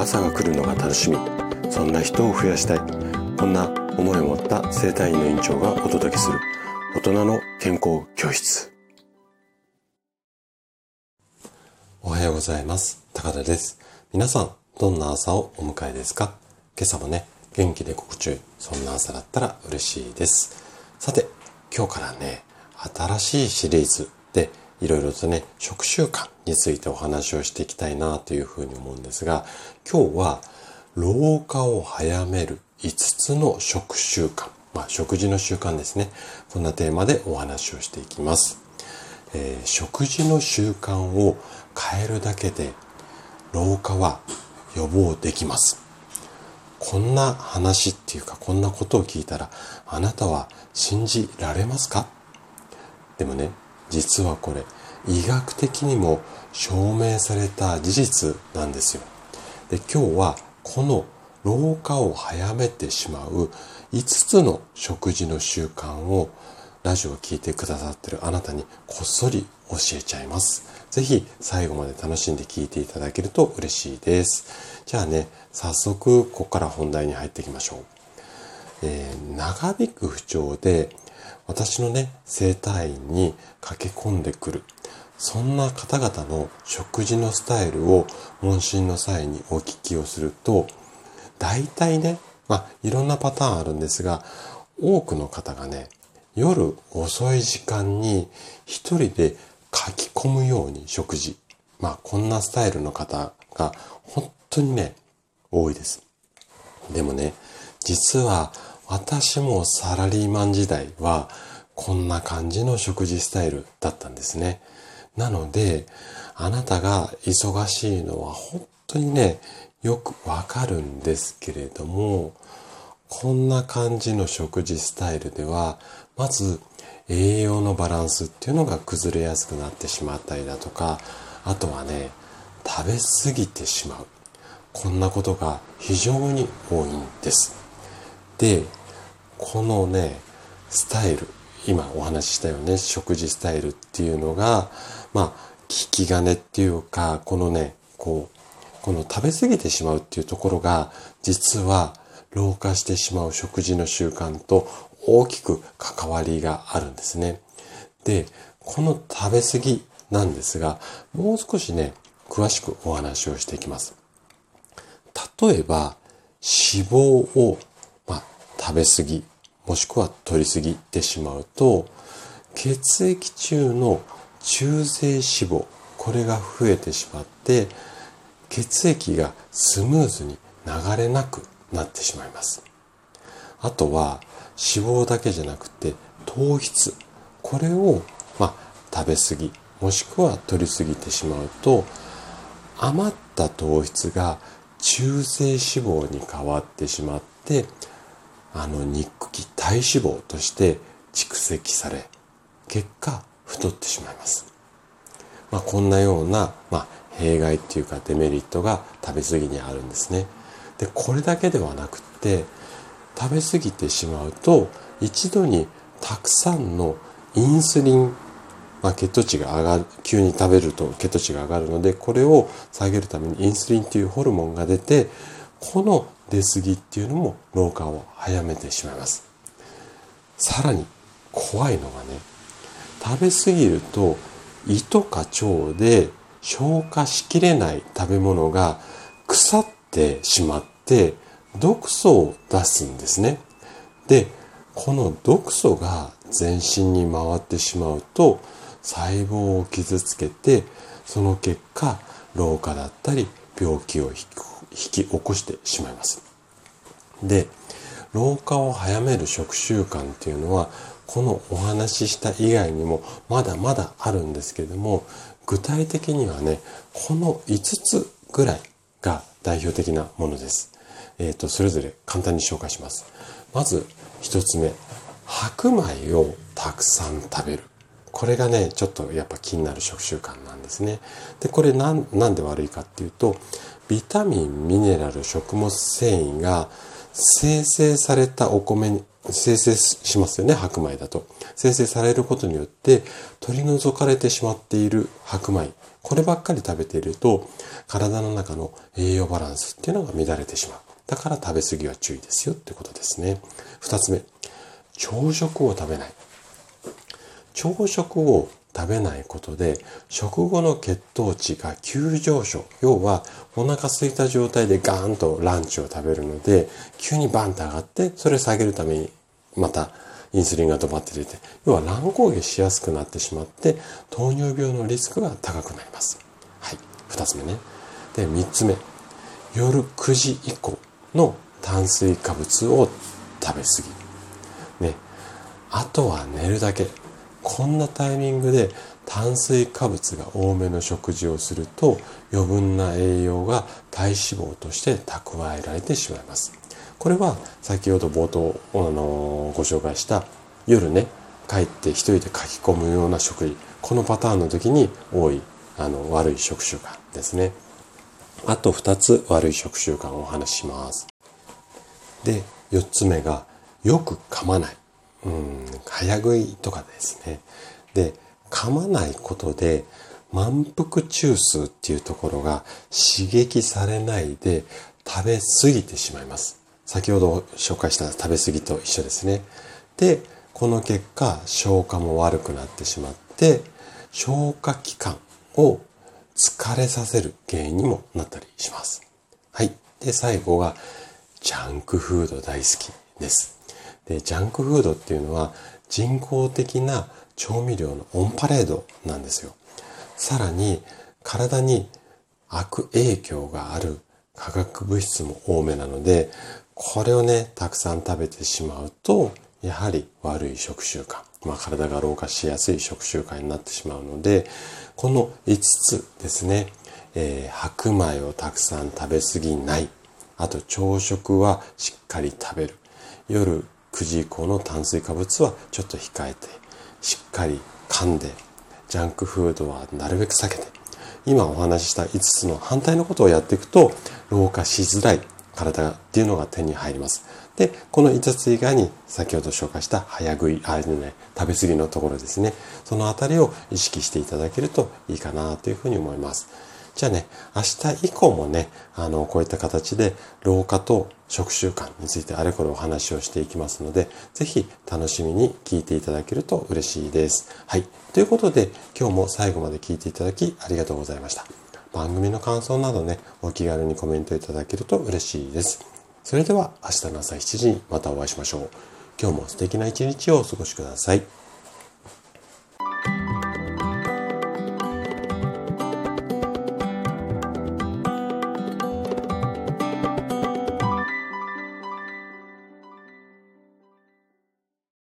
朝が来るのが楽しみ。そんな人を増やしたい。こんな思いを持った生体院の院長がお届けする。大人の健康教室。おはようございます。高田です。皆さんどんな朝をお迎えですか？今朝もね元気で心地よいそんな朝だったら嬉しいです。さて今日からね新しいシリーズいろいろとね、食習慣についてお話をしていきたいなというふうに思うんですが、今日は老化を早める5つの食習慣。まあ、食事の習慣ですね。こんなテーマでお話をしていきます。えー、食事の習慣を変えるだけで老化は予防できます。こんな話っていうかこんなことを聞いたらあなたは信じられますか？でもね、実はこれ医学的にも証明された事実なんですよ。で今日はこの老化を早めてしまう5つの食事の習慣をラジオを聴いてくださってるあなたにこっそり教えちゃいます。ぜひ最後まで楽しんで聞いていただけると嬉しいです。じゃあね、早速ここから本題に入っていきましょう。えー、長引く不調で私のね、生体院に駆け込んでくる。そんな方々の食事のスタイルを問診の際にお聞きをすると、大体ね、まあ、いろんなパターンあるんですが、多くの方がね、夜遅い時間に一人で書き込むように食事。まあ、こんなスタイルの方が本当にね、多いです。でもね、実は私もサラリーマン時代はこんな感じの食事スタイルだったんですね。なので、あなたが忙しいのは本当にね、よくわかるんですけれども、こんな感じの食事スタイルでは、まず栄養のバランスっていうのが崩れやすくなってしまったりだとか、あとはね、食べ過ぎてしまう。こんなことが非常に多いんです。で、このね、スタイル、今お話ししたよね、食事スタイルっていうのが、まあ、聞き金っていうか、このね、こう、この食べ過ぎてしまうっていうところが、実は老化してしまう食事の習慣と大きく関わりがあるんですね。で、この食べ過ぎなんですが、もう少しね、詳しくお話をしていきます。例えば、脂肪を、まあ、食べ過ぎもしくは取りすぎてしまうと、血液中の中性脂肪、これが増えてしまって、血液がスムーズに流れなくなってしまいます。あとは脂肪だけじゃなくて糖質、これを、まあ、食べ過ぎ、もしくは取りすぎてしまうと、余った糖質が中性脂肪に変わってしまって、あの肉気体脂肪として蓄積され結果太ってしまいます。まあ、こんなような、まあ、弊害っていうかデメリットが食べ過ぎにあるんですね。でこれだけではなくって食べ過ぎてしまうと一度にたくさんのインスリン、まあ、血糖値が上がる急に食べると血糖値が上がるのでこれを下げるためにインスリンというホルモンが出てこの出過ぎっていうのも老化を早めてしまいます。さらに怖いのがね、食べ過ぎると胃とか腸で消化しきれない食べ物が腐ってしまって毒素を出すんですね。で、この毒素が全身に回ってしまうと細胞を傷つけてその結果老化だったり病気を引き起き起こしてしまいます。で、老化を早める食習慣っていうのは、このお話しした以外にもまだまだあるんですけれども、具体的にはね、この5つぐらいが代表的なものです。えっ、ー、と、それぞれ簡単に紹介します。まず、1つ目。白米をたくさん食べる。これがね、ちょっとやっぱ気になる食習慣なんですね。で、これなん、なんで悪いかっていうと、ビタミン、ミネラル、食物繊維が生成されたお米に生成しますよね、白米だと。生成されることによって取り除かれてしまっている白米。こればっかり食べていると体の中の栄養バランスっていうのが乱れてしまう。だから食べ過ぎは注意ですよってことですね。二つ目、朝食を食べない。朝食を食べないことで食後の血糖値が急上昇。要はお腹空いた状態でガーンとランチを食べるので急にバンと上がってそれ下げるためにまたインスリンが止まって出て要は乱高下しやすくなってしまって糖尿病のリスクが高くなります。はい。2つ目ね。で3つ目。夜9時以降の炭水化物を食べ過ぎ。ね。あとは寝るだけ。こんなタイミングで炭水化物が多めの食事をすると余分な栄養が体脂肪として蓄えられてしまいます。これは先ほど冒頭、あのご紹介した夜ね帰って一人で書き込むような食事このパターンの時に多いあの悪い食習慣ですね。あと2つ悪い食習慣をお話しします。で4つ目がよく噛まない。うん、早食いとかですね。で、噛まないことで満腹中枢っていうところが刺激されないで食べ過ぎてしまいます。先ほど紹介した食べ過ぎと一緒ですね。で、この結果消化も悪くなってしまって消化器官を疲れさせる原因にもなったりします。はい。で、最後がジャンクフード大好きです。で、ジャンクフードっていうのは人工的な調味料のオンパレードなんですよ。さらに体に悪影響がある化学物質も多めなので、これをね、たくさん食べてしまうと、やはり悪い食習慣、まあ、体が老化しやすい食習慣になってしまうので、この5つですね、えー、白米をたくさん食べ過ぎない。あと朝食はしっかり食べる。夜9時以降の炭水化物はちょっと控えて、しっかり噛んで、ジャンクフードはなるべく避けて、今お話しした5つの反対のことをやっていくと、老化しづらい体っていうのが手に入ります。で、この5つ以外に先ほど紹介した早食い、あれね、食べ過ぎのところですね。そのあたりを意識していただけるといいかなというふうに思います。じゃあね、明日以降もね、あの、こういった形で老化と食習慣についてあれこれお話をしていきますので、ぜひ楽しみに聞いていただけると嬉しいです。はい。ということで、今日も最後まで聞いていただきありがとうございました。番組の感想などね、お気軽にコメントいただけると嬉しいです。それでは明日の朝7時にまたお会いしましょう。今日も素敵な一日をお過ごしください。